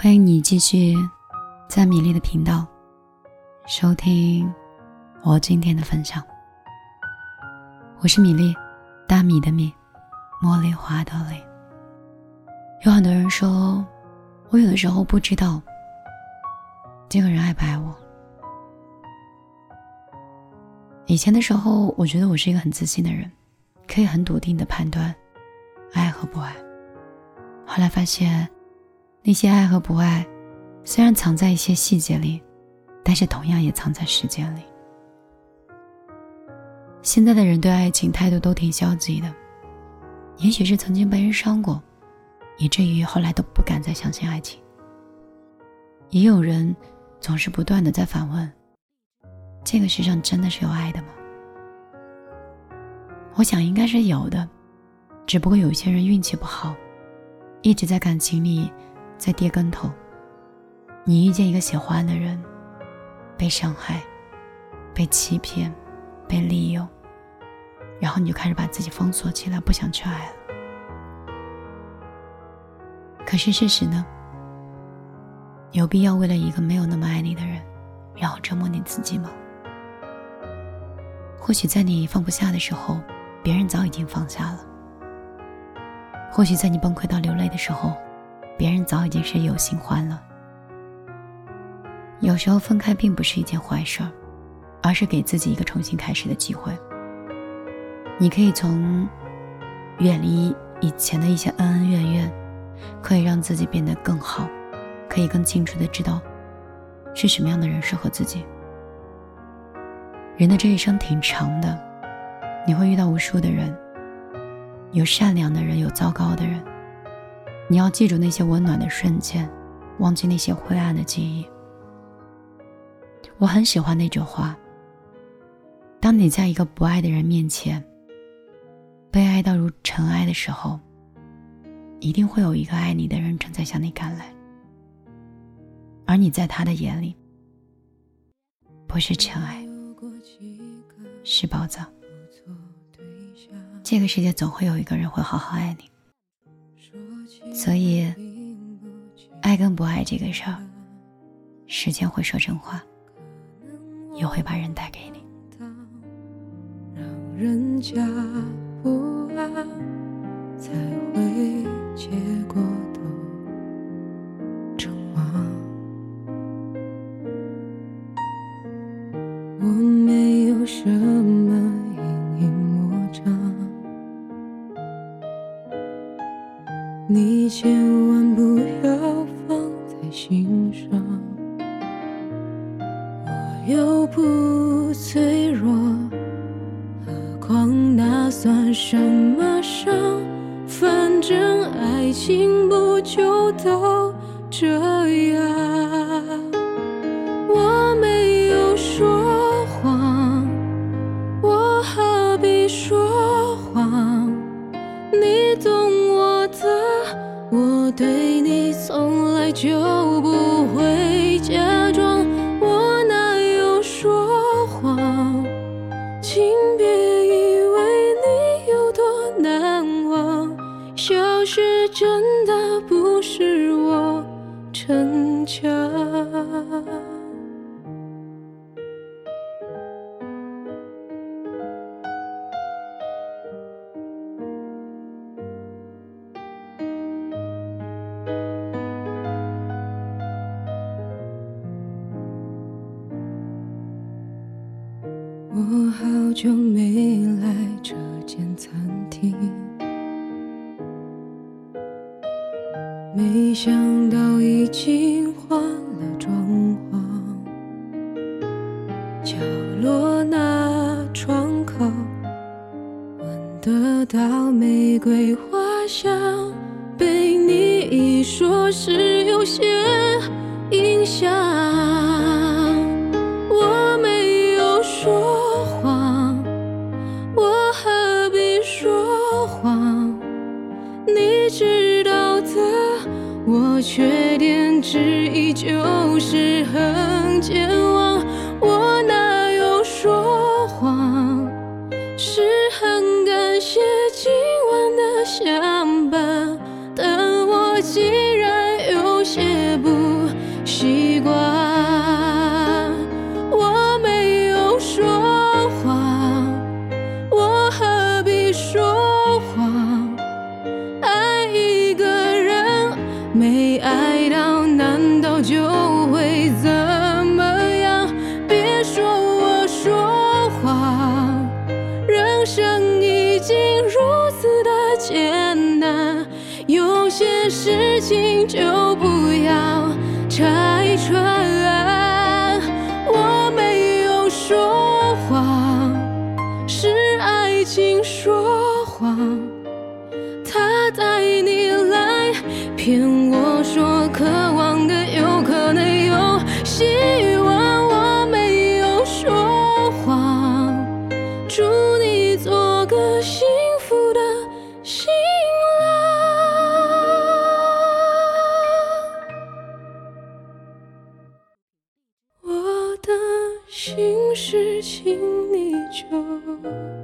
欢迎你继续在米粒的频道收听我今天的分享。我是米粒，大米的米，茉莉花的莉。有很多人说，我有的时候不知道这个人爱不爱我。以前的时候，我觉得我是一个很自信的人，可以很笃定的判断爱和不爱。后来发现。那些爱和不爱，虽然藏在一些细节里，但是同样也藏在时间里。现在的人对爱情态度都挺消极的，也许是曾经被人伤过，以至于后来都不敢再相信爱情。也有人总是不断的在反问：这个世上真的是有爱的吗？我想应该是有的，只不过有些人运气不好，一直在感情里。在跌跟头，你遇见一个喜欢的人，被伤害、被欺骗、被利用，然后你就开始把自己封锁起来，不想去爱了。可是事实呢？有必要为了一个没有那么爱你的人，然后折磨你自己吗？或许在你放不下的时候，别人早已经放下了；或许在你崩溃到流泪的时候，别人早已经是有新欢了。有时候分开并不是一件坏事儿，而是给自己一个重新开始的机会。你可以从远离以前的一些恩恩怨怨，可以让自己变得更好，可以更清楚的知道是什么样的人适合自己。人的这一生挺长的，你会遇到无数的人，有善良的人，有糟糕的人。你要记住那些温暖的瞬间，忘记那些灰暗的记忆。我很喜欢那句话：当你在一个不爱的人面前，被爱到如尘埃的时候，一定会有一个爱你的人正在向你赶来。而你在他的眼里，不是尘埃，是宝藏。这个世界总会有一个人会好好爱你。所以，爱跟不爱这个事儿，时间会说真话，也会把人带给你。让人家不爱，才会结果都阵亡。我没有什么。心上，我又不脆弱，何况那算什么伤？反正爱情不就都这样。我没有说谎，我何必说谎？你懂。我对你从来就别以为你有多难忘，消失真的不是我逞强。我好久没来这间餐厅，没想到已经换了装潢。角落那窗口，闻得到玫瑰花香，被你一说，是有些印象。缺点之一就是很就会怎么样？别说我说谎，人生已经如此的艰难，有些事情就不要拆穿。我没有说谎，是爱情说谎，他带你来骗我。祝你做个幸福的新郎。我的心事，请你就。